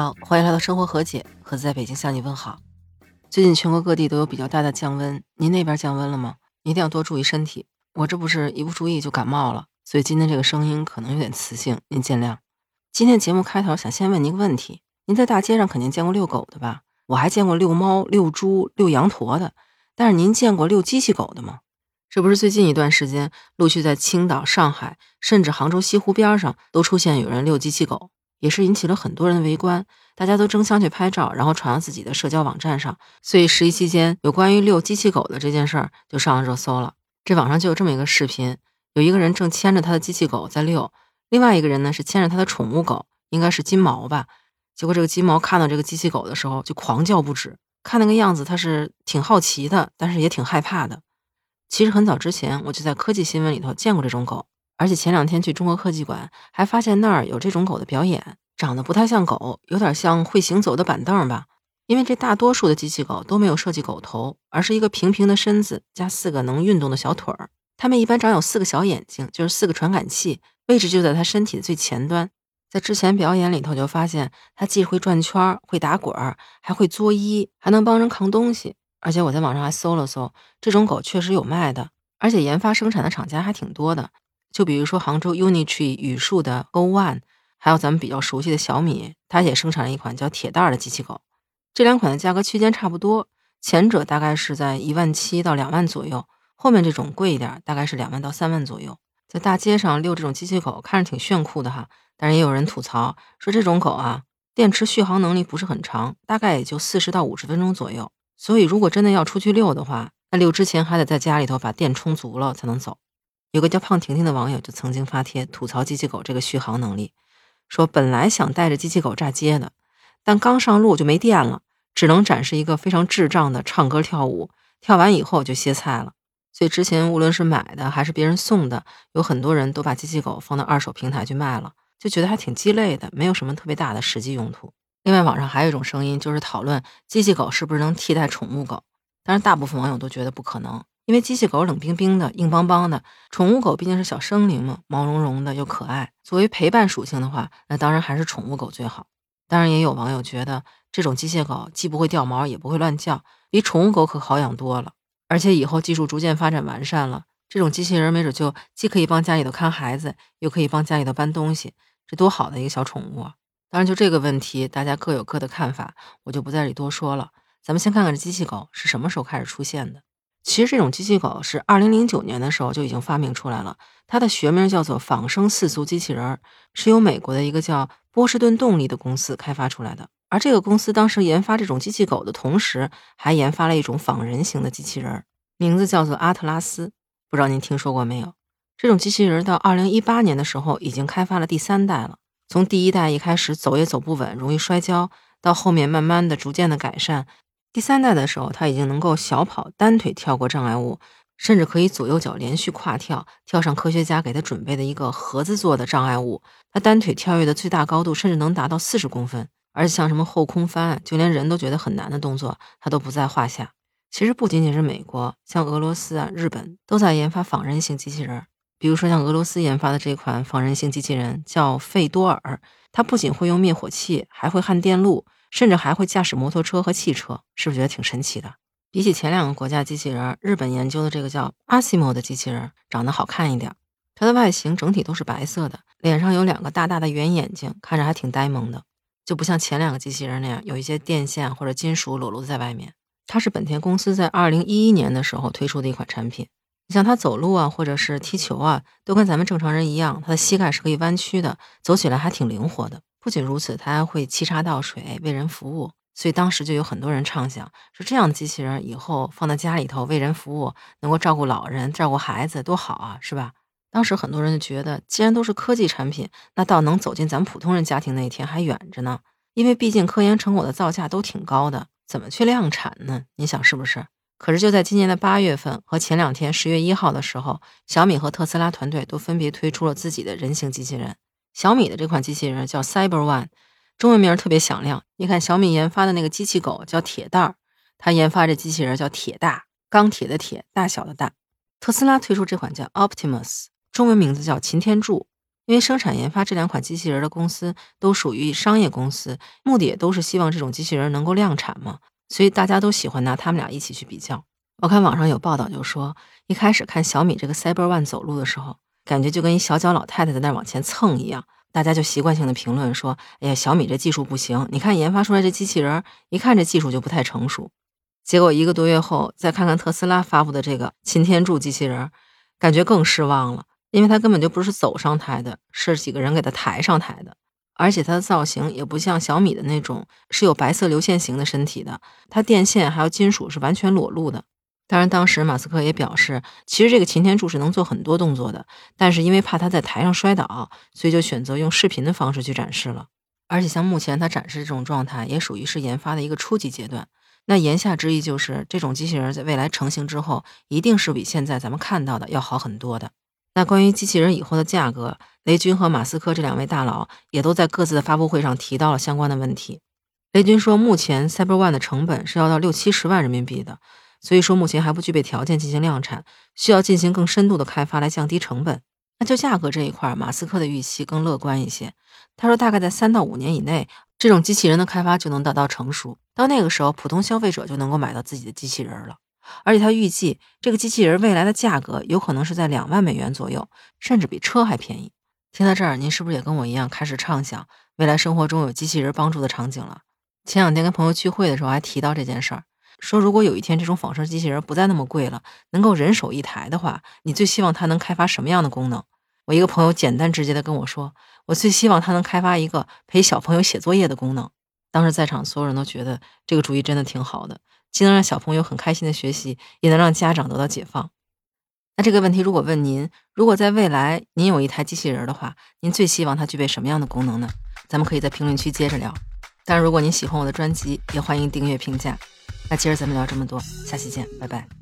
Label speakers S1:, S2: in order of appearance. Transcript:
S1: 好，欢迎来到生活和解，盒子在北京向你问好。最近全国各地都有比较大的降温，您那边降温了吗？一定要多注意身体。我这不是一不注意就感冒了，所以今天这个声音可能有点磁性，您见谅。今天节目开头想先问您一个问题：您在大街上肯定见过遛狗的吧？我还见过遛猫、遛猪、遛羊驼的，但是您见过遛机器狗的吗？这不是最近一段时间，陆续在青岛、上海，甚至杭州西湖边上都出现有人遛机器狗，也是引起了很多人的围观。大家都争相去拍照，然后传到自己的社交网站上。所以十一期间，有关于遛机器狗的这件事儿就上了热搜了。这网上就有这么一个视频：有一个人正牵着他的机器狗在遛，另外一个人呢是牵着他的宠物狗，应该是金毛吧。结果这个金毛看到这个机器狗的时候就狂叫不止，看那个样子他是挺好奇的，但是也挺害怕的。其实很早之前我就在科技新闻里头见过这种狗，而且前两天去中国科技馆还发现那儿有这种狗的表演，长得不太像狗，有点像会行走的板凳吧。因为这大多数的机器狗都没有设计狗头，而是一个平平的身子加四个能运动的小腿儿。它们一般长有四个小眼睛，就是四个传感器，位置就在它身体的最前端。在之前表演里头就发现，它既会转圈、会打滚儿，还会作揖，还能帮人扛东西。而且我在网上还搜了搜，这种狗确实有卖的，而且研发生产的厂家还挺多的。就比如说杭州 Unity 语数的 O One，还有咱们比较熟悉的小米，它也生产了一款叫铁蛋儿的机器狗。这两款的价格区间差不多，前者大概是在一万七到两万左右，后面这种贵一点，大概是两万到三万左右。在大街上遛这种机器狗，看着挺炫酷的哈，但是也有人吐槽说这种狗啊，电池续航能力不是很长，大概也就四十到五十分钟左右。所以，如果真的要出去遛的话，那遛之前还得在家里头把电充足了才能走。有个叫胖婷婷的网友就曾经发帖吐槽机器狗这个续航能力，说本来想带着机器狗炸街的，但刚上路就没电了，只能展示一个非常智障的唱歌跳舞，跳完以后就歇菜了。所以之前无论是买的还是别人送的，有很多人都把机器狗放到二手平台去卖了，就觉得还挺鸡肋的，没有什么特别大的实际用途。另外，网上还有一种声音，就是讨论机器狗是不是能替代宠物狗。当然，大部分网友都觉得不可能，因为机器狗冷冰冰的、硬邦邦的，宠物狗毕竟是小生灵嘛，毛茸茸的又可爱。作为陪伴属性的话，那当然还是宠物狗最好。当然，也有网友觉得这种机械狗既不会掉毛，也不会乱叫，比宠物狗可好养多了。而且以后技术逐渐发展完善了，这种机器人没准就既可以帮家里头看孩子，又可以帮家里头搬东西，这多好的一个小宠物啊！当然，就这个问题，大家各有各的看法，我就不在这里多说了。咱们先看看这机器狗是什么时候开始出现的。其实这种机器狗是二零零九年的时候就已经发明出来了，它的学名叫做仿生四足机器人，是由美国的一个叫波士顿动力的公司开发出来的。而这个公司当时研发这种机器狗的同时，还研发了一种仿人形的机器人，名字叫做阿特拉斯。不知道您听说过没有？这种机器人到二零一八年的时候已经开发了第三代了。从第一代一开始走也走不稳，容易摔跤，到后面慢慢的、逐渐的改善。第三代的时候，它已经能够小跑、单腿跳过障碍物，甚至可以左右脚连续跨跳，跳上科学家给它准备的一个盒子做的障碍物。它单腿跳跃的最大高度甚至能达到四十公分，而且像什么后空翻，就连人都觉得很难的动作，它都不在话下。其实不仅仅是美国，像俄罗斯啊、日本都在研发仿人型机器人。比如说，像俄罗斯研发的这款仿人型机器人叫费多尔，它不仅会用灭火器，还会焊电路，甚至还会驾驶摩托车和汽车，是不是觉得挺神奇的？比起前两个国家机器人，日本研究的这个叫阿西莫的机器人长得好看一点，它的外形整体都是白色的，脸上有两个大大的圆眼睛，看着还挺呆萌的，就不像前两个机器人那样有一些电线或者金属裸露在外面。它是本田公司在二零一一年的时候推出的一款产品。你像他走路啊，或者是踢球啊，都跟咱们正常人一样，他的膝盖是可以弯曲的，走起来还挺灵活的。不仅如此，它还会沏茶倒水，为人服务。所以当时就有很多人畅想，说这样的机器人以后放在家里头为人服务，能够照顾老人、照顾孩子，多好啊，是吧？当时很多人就觉得，既然都是科技产品，那到能走进咱们普通人家庭那一天还远着呢。因为毕竟科研成果的造价都挺高的，怎么去量产呢？你想是不是？可是就在今年的八月份和前两天十月一号的时候，小米和特斯拉团队都分别推出了自己的人形机器人。小米的这款机器人叫 Cyber One，中文名特别响亮。你看小米研发的那个机器狗叫铁蛋儿，它研发这机器人叫铁大，钢铁的铁，大小的大。特斯拉推出这款叫 Optimus，中文名字叫擎天柱。因为生产研发这两款机器人的公司都属于商业公司，目的也都是希望这种机器人能够量产嘛，所以大家都喜欢拿他们俩一起去比较。我看网上有报道就说，一开始看小米这个 Cyber One 走路的时候，感觉就跟一小脚老太太在那往前蹭一样，大家就习惯性的评论说：“哎呀，小米这技术不行，你看研发出来这机器人，一看这技术就不太成熟。”结果一个多月后，再看看特斯拉发布的这个擎天柱机器人，感觉更失望了。因为它根本就不是走上台的，是几个人给它抬上台的，而且它的造型也不像小米的那种是有白色流线型的身体的，它电线还有金属是完全裸露的。当然，当时马斯克也表示，其实这个擎天柱是能做很多动作的，但是因为怕它在台上摔倒，所以就选择用视频的方式去展示了。而且像目前他展示这种状态，也属于是研发的一个初级阶段。那言下之意就是，这种机器人在未来成型之后，一定是比现在咱们看到的要好很多的。那关于机器人以后的价格，雷军和马斯克这两位大佬也都在各自的发布会上提到了相关的问题。雷军说，目前 Cyber One 的成本是要到六七十万人民币的，所以说目前还不具备条件进行量产，需要进行更深度的开发来降低成本。那就价格这一块，马斯克的预期更乐观一些。他说，大概在三到五年以内，这种机器人的开发就能达到成熟，到那个时候，普通消费者就能够买到自己的机器人了。而且他预计这个机器人未来的价格有可能是在两万美元左右，甚至比车还便宜。听到这儿，您是不是也跟我一样开始畅想未来生活中有机器人帮助的场景了？前两天跟朋友聚会的时候还提到这件事儿，说如果有一天这种仿生机器人不再那么贵了，能够人手一台的话，你最希望它能开发什么样的功能？我一个朋友简单直接的跟我说，我最希望它能开发一个陪小朋友写作业的功能。当时在场所有人都觉得这个主意真的挺好的。既能让小朋友很开心的学习，也能让家长得到解放。那这个问题如果问您，如果在未来您有一台机器人的话，您最希望它具备什么样的功能呢？咱们可以在评论区接着聊。当然，如果您喜欢我的专辑，也欢迎订阅评价。那今儿咱们聊这么多，下期见，拜拜。